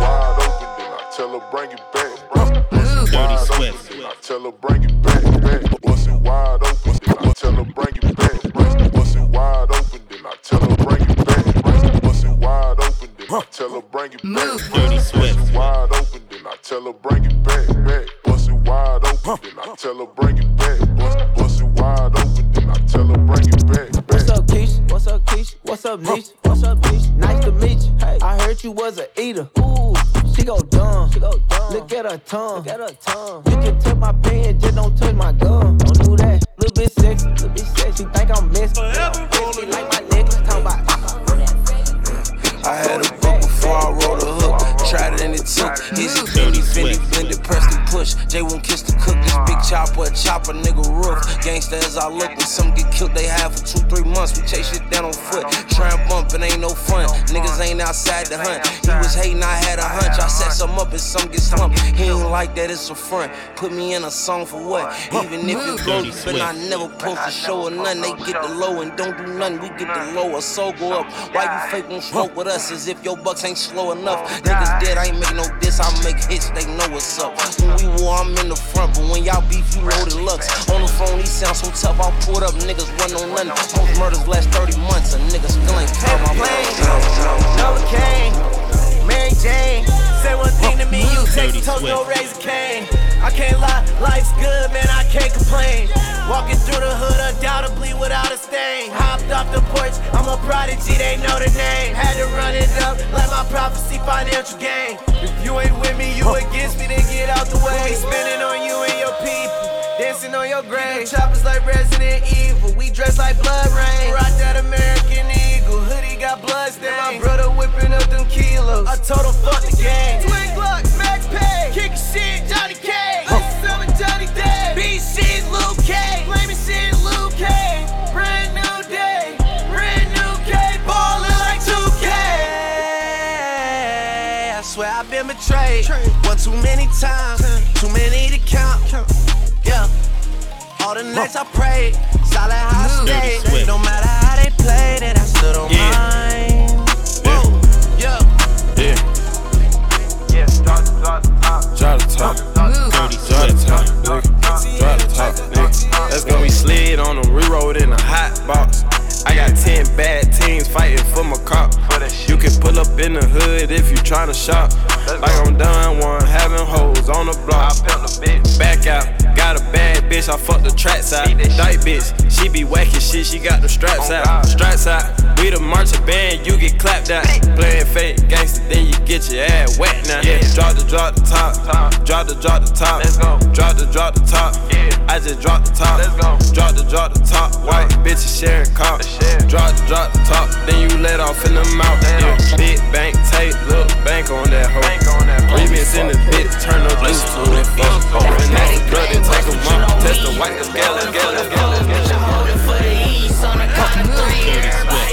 Wide open, then I Tell her bring it back. Dirty Swift. Then I tell her bring it back. back. Bust it wide open. Then I tell her bring it back. Bust it wide open. Then I tell her Tell her bring it Move. Dirty Swift. Wide open, then I tell her bring it back, back. Bust it wide open, then I tell her bring it back. Bust, bust it wide open, then I tell her bring it back. What's up, Keisha? What's up, Keisha? What's up, Neesh? What's up, Niche? Nice to meet you. Hey, I heard you was a eater. Ooh. She go dumb. She go dumb. Look at her tongue. Look at her tongue. You can touch my pen, just don't touch my gum. Don't do that. Little bit sexy, little bit sexy. She Think I'm messy. Forever. rolling Like my I had a book before I wrote a hook. Tried it and it took. Easy Benny, Fendi, blended, pressed and push. Jay won't kiss the cook. This big chopper, a chopper, nigga roof. Gangsta as I look, when some get killed, they have for two, three months. We chase shit down on foot. Try and bump, it ain't no fun. Niggas ain't outside the hunt. He was hating, I had a hunch. I set some up and some get slumped. He ain't like that, it's a front. Put me in a song for what? Even if it blows, but I never post a show or nothing. They get the low and don't do nothing. We get the low, a soul go up. Why you fake won't smoke with us as if your bucks ain't slow enough? Niggas dead, I ain't make no diss. I make hits, they know what's up. When we war, I'm in the front, but when y'all beef, you loaded lux. On the phone, he sound so tough. I pulled up, niggas run on nothing. Most murders last 30 months, and niggas still ain't Noah Kane, Mary Jane. Say one thing to me, you take toast, no razor cane. I can't lie, life's good, man, I can't complain. Walking through the hood undoubtedly without a stain. Hopped off the porch, I'm a prodigy, they know the name. Had to run it up, let my prophecy financial gain. If you ain't with me, you against me, then get out the way. Spinning on you and your people. Dancing on your grave. Choppers like Resident Evil. We dress like blood rain. Rock that American Eagle. Hoodie got blood stain. My brother whipping up them kilos. I told him fuck the game. Twin Glocks, Max Pay. Kicking shit, Johnny K. Selling Johnny Day. Beat shit, Luke K. Blaming shit, Luke K. Brand new day. Brand new K. Ballin' like 2K. I swear I've been betrayed. One too many times. Too many to count. Yeah. All the nights I prayed, solid how I stayed. No matter how they played it, I still don't mind. Whoa, yeah. Yeah. Yeah, drop, drop, top. Drop the top. Drop the top, nigga. Drop the top, nigga. Let's go. We slid on them, re-rolled in a hot box. I got 10 bad teams fighting for my cop. You can pull up in the hood if you tryna shop. Like I'm done one, having hoes on the block. I felt the bitch back out, got a bad bitch, I fuck the tracks out. Dyke bitch, she be whacking shit, she got the straps oh, out. Straps out, we the marching band, you get clapped out. Playing fake gangster, then you get your ass wet now. Yeah, drop the drop the top, drop the drop the top. Let's go. Drop the drop the top. I just drop the top. Let's go. Drop the drop the top. White bitches sharing cop. Drop the drop the top, then you let off in the mouth. Yeah. Big bank tape, look bank on that hoe. Remix in the bit, turn the loose to it. And that's the drug that take 'em off. Test the white scale, scale, scale, For the east on the count of three.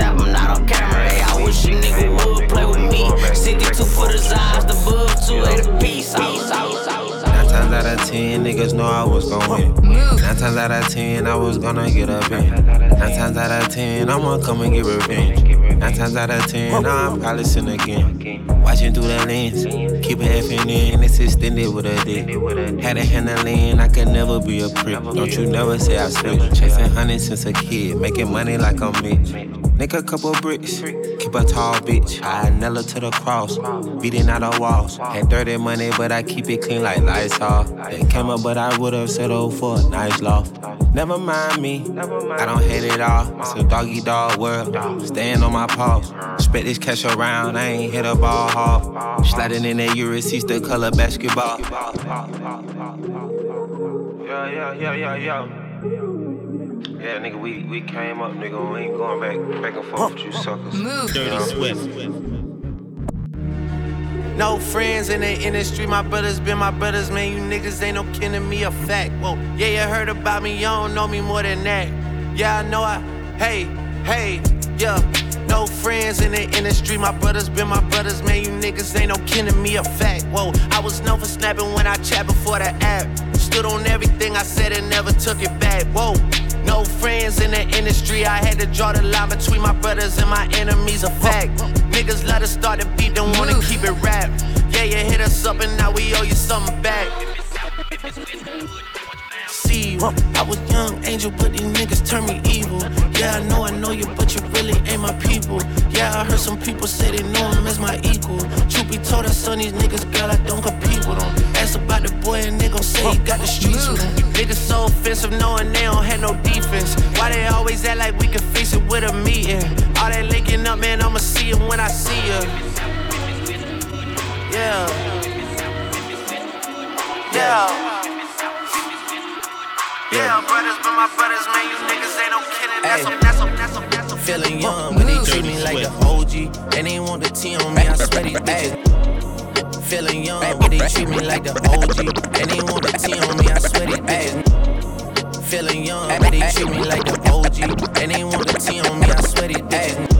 Forgot to stab him, not on camera. Hey, I wish a nigga would play with me. 62 for the Zaz, the bug, two eight a piece. I I I. Nine times out of ten, niggas know I was gon' win. Nine times out of ten, I was gonna get up in. Nine times out of ten, I'ma come and get revenge. Nine times out of ten, nah, I'm probably sin again. Watching through the lens, keep it effing in, it's extended with a dick. Had a handling, I could never be a prick. Don't you never say I switch. Chasing hundreds since a kid, making money like I'm Mitch. Nick a couple bricks, keep a tall bitch. I her to the cross, beating out the walls. Had dirty money, but I keep it clean like Lysol. They came up, but I would've settled for a nice loft. Never mind me, I don't hate it all. It's a doggy dog world, staying on my paws. Spread this cash around, I ain't hit a ball hard. Sliding in that Ulysses, the color basketball. Yeah, yeah, yeah, yeah, yeah. Yeah, nigga, we, we came up, nigga. We ain't going back back and forth with you suckers. Move. Dirty Swift. No friends in the industry, my brothers been my brothers, man. You niggas ain't no kin to me, a fact. Whoa, yeah, you heard about me, you don't know me more than that. Yeah, I know I, hey, hey, yeah. No friends in the industry, my brothers been my brothers, man. You niggas ain't no kin to me, a fact. Whoa, I was known for snapping when I chat before the app. Stood on everything I said and never took it back. Whoa. No friends in the industry, I had to draw the line between my brothers and my enemies, a fact. Niggas let us start the beat, don't wanna keep it rap. Yeah, you hit us up and now we owe you something back. See. I was young angel, but these niggas turn me evil. Yeah, I know I know you, but you really ain't my people. Yeah, I heard some people say they know him as my equal. Truth be told, I son these niggas, girl, I don't compete with them. Ask about the boy and they gon' say he got the streets. Niggas so offensive, knowing they don't have no defense. Why they always act like we can fix it with a meeting? All that linking up, man, I'ma see you when I see you. Yeah. Yeah. Yeah, brothers, but my brothers, man, you niggas ain't no kidding. That's a, that's a, that's a, that's a feeling young, but they treat me like the OG. And they want the T on me, I swear these bitches. Feeling young, but they treat me like the OG. And they want the T on me, I swear these bitches. Feeling young, but they treat me like the OG. And they want the T on me, I swear these bitches.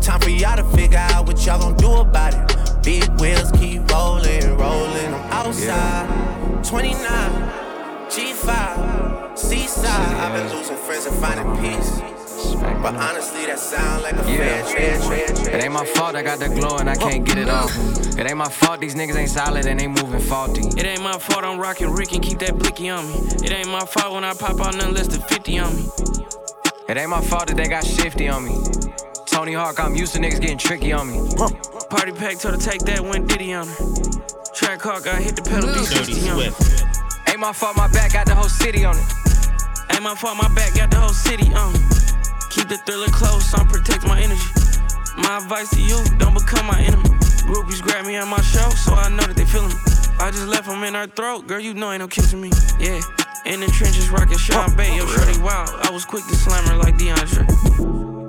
Time for y'all to figure out what y'all gon' do about it. Big wheels keep rolling, rolling. I'm outside, 29, G5, Seaside. I've been losing friends and finding uh-huh. peace. But honestly, that sound like a fair trade, trade, trade. It ain't my fault I got the glow and I can't get it off. It ain't my fault these niggas ain't solid and they moving faulty. It ain't my fault I'm rocking Rick and keep that blicky on me. It ain't my fault when I pop out nothing less than 50 on me. It ain't my fault that they got shifty on me. Tony Hawk, I'm used to niggas getting tricky on me. Party pack told her take that went Diddy on her. Track Hawk, I hit the pedal Dirty D60 on. Ain't my fault my back got the whole city on it. Ain't my fault my back got the whole city on me. Keep the thriller close, I'm protect my energy. My advice to you, don't become my enemy. Groupies grab me at my show, so I know that they feeling me. I just left them in her throat, girl, you know ain't no kissing me. Yeah, in the trenches, rockin' Sean Bay, yo, shorty wild. I was quick to slam her like DeAndre.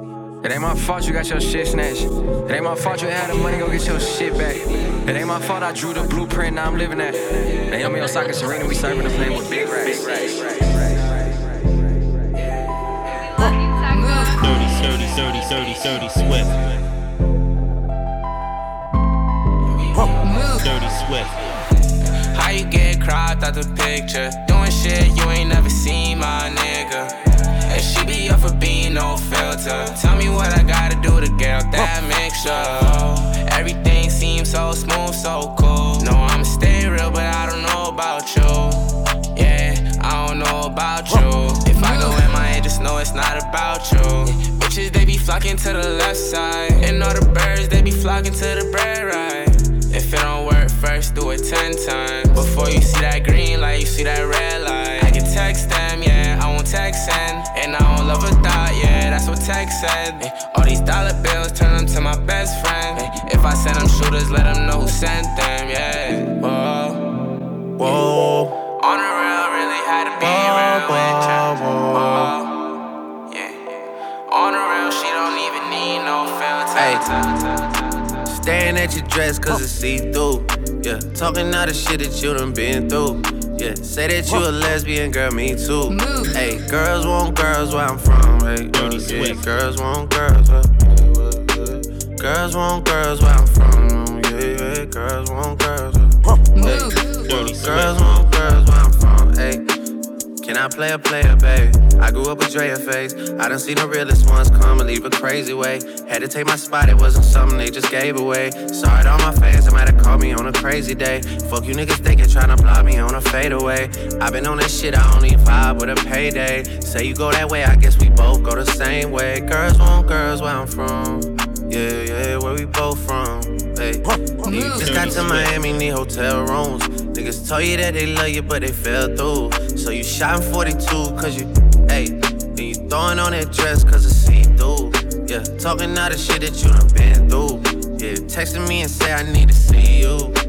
It ain't my fault you got your shit snatched. It ain't my fault you had the money, go get your shit back. It ain't my fault I drew the blueprint, now I'm living that. Naomi Osaka Serena, we serving the flame with big racks. Dirty, dirty, dirty, dirty, dirty Swift. Dirty Swift. How you get cropped out the picture? Doing shit you ain't never seen, my nigga. She up for being no filter. Tell me what I gotta do to get out that mixture. Everything seems so smooth, so cool. No, I'ma stay real, but I don't know about you. Yeah, I don't know about you. If I go in my head, just know it's not about you. Bitches, they be flocking to the left side. And all the birds, they be flocking to the bread right. If it don't work first, do it ten times. Before you see that green light, you see that red light. I can text them, yeah, I won't text send. And I don't love a thought, yeah, that's what text said. Eh, All these dollar bills, turn them to my best friend. Eh, If I send them shooters, let them know who sent them, yeah. Whoa, whoa. On the real, really had to be real with. Whoa, yeah. On the real, she don't even need no filter. Staring at your dress cause it's see through. Yeah, talking all the shit that you done been through. Yeah, say that you a lesbian, girl, me too. Hey, girls want girls where I'm from. Hey, girls, yeah, girls want girls. Where, girls want girls where I'm from. Yeah, yeah, girls want girls. Hey, girls I play a player, baby? I grew up with Drea face. I done seen the realest ones come and leave a crazy way. Had to take my spot, it wasn't something they just gave away. Sorry to all my fans, they might have called me on a crazy day. Fuck you niggas thinking, trying to block me on a fadeaway. i been on that shit, I only vibe with a payday. Say you go that way, I guess we both go the same way. Girls want girls where I'm from. Yeah, yeah, where we both from. Hey, just got to Miami, need hotel rooms. Niggas told you that they love you, but they fell through. So you shot in 42, cause you, hey, then you throwing on that dress, cause it's see through. Yeah, talking all the shit that you done been through. Yeah, texting me and say I need to see you.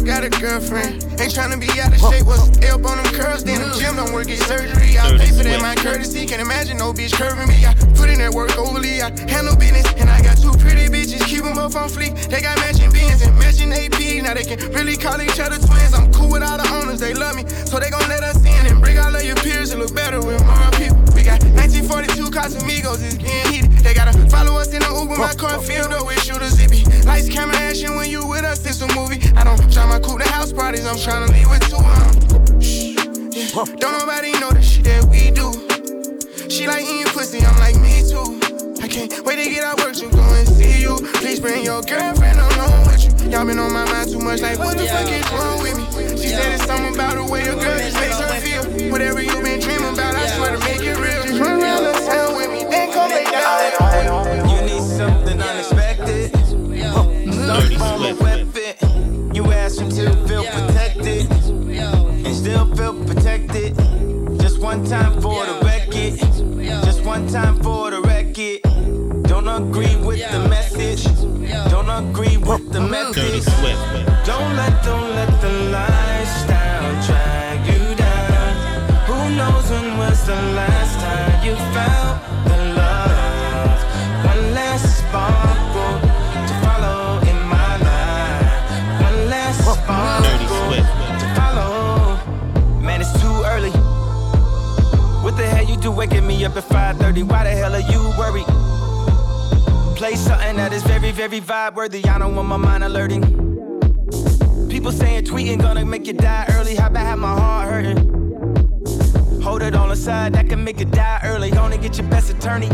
Girl got a girlfriend. Ain't tryna be out of shape. Was elb on them curls, then the mm-hmm. gym don't work, get surgery. I pay for that, my courtesy. Can't imagine no bitch curving me. I put in that work overly. I handle business, and I got two pretty bitches keep them up on fleek. They got matching beans and matching AP. Now they can really call each other twins. I'm cool with all the owners, they love me. So they gon' let us in and bring all of your peers. It look better with more people. We got 1942 Casamigos, it's getting heated. They gotta follow us in the Uber, my car filled up with shooters. It be lights, camera, action when you with us. It's a movie. I don't try my cool to house parties. I'm trying to leave with two of them. Shh, yeah. Don't nobody know the shit that we do. She like eating pussy, I'm like me too. I can't wait to get out work to go and see you. Please bring your girlfriend along with you. Y'all been on my mind too much, like what the fuck is wrong with me? She said it's something about the way a girl just makes her feel. Whatever you been dreaming about, I swear to make it real. Just run around the town with me, then come lay down. Very, vibe worthy. I don't want my mind alerting. People saying tweeting gonna make you die early. How about have my heart hurting? Hold it on the side, that can make you die early. Only get your best attorney.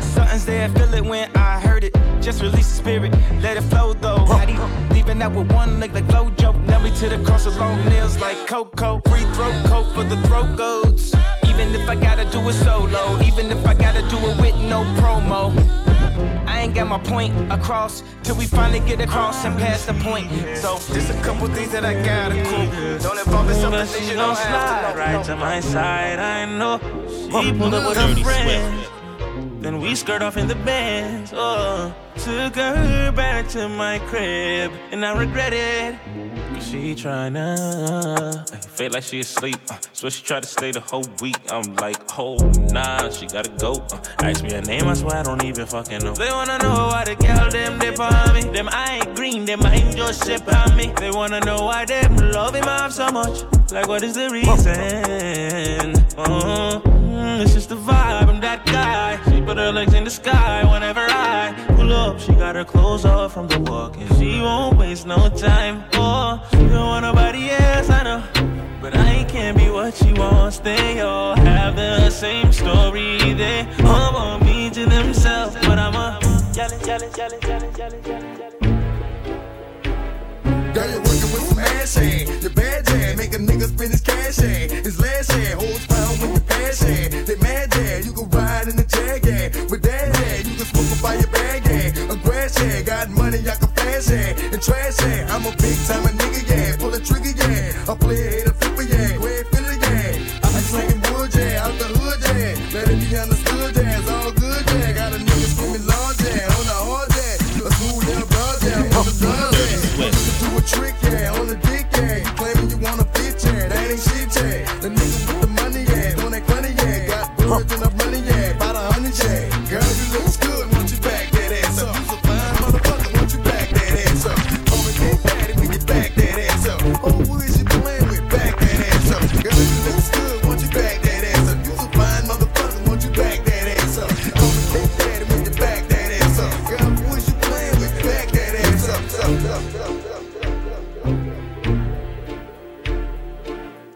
Something's there, feel it when I heard it. Just release the spirit, let it flow though. Even leaving out with one leg like Flojo. Nail me to the cross with long nails like Coco. Free throat coat for the throat goats. Even if I gotta do it solo, even if I gotta do it with no promo. I ain't got my point across till we finally get across and pass the point. So there's a couple things that I gotta cool. Don't involve in some But things she you don't slide have to know. right to my side. I know she pulled up with her Dirty friend. Then we skirt off in the Benz. Oh, took her back to my crib, and I regret it. She tryna feel like she asleep. Uh, so she tried to stay the whole week. I'm like, oh nah, she gotta go. Uh, ask me her name, I swear I don't even fucking know. They wanna know why the girl them dip on me. Them I ain't green, them I ain't just ship on me. They wanna know why them love him off so much. Like what is the reason? Uh, mm, it's just the vibe. I'm that guy. She put her legs in the sky whenever I up. She got her clothes off from the walk, and she won't waste no time. Oh, she don't want nobody else, I know. But I can't be what she wants. They all have the same story. They all want me to themselves, but I'm a jealous, jealous, jealous, jealous, jealous, jealous. Girl, you're working with. Your bad jam, make a nigga spend his cash hand. His last hand, holds pound with your pass hand. They mad jam, you can ride in the jag hand. With that hand, you can smoke by your bag hand. A grass hand, got money, I can fast hand. And trash hand, I'm a big time a nigga, yeah. Pull a trigger, yeah. I play a hater flipper, yeah. Red filler, yeah. I be slinging wood, yeah. Out the hood, yeah. Let it be understood, yeah. It's all good, yeah. Got a nigga screaming large, yeah. On the hard, yeah. A smooth little broad, yeah. On the sun, yeah. Do a trick, yeah, on the dick,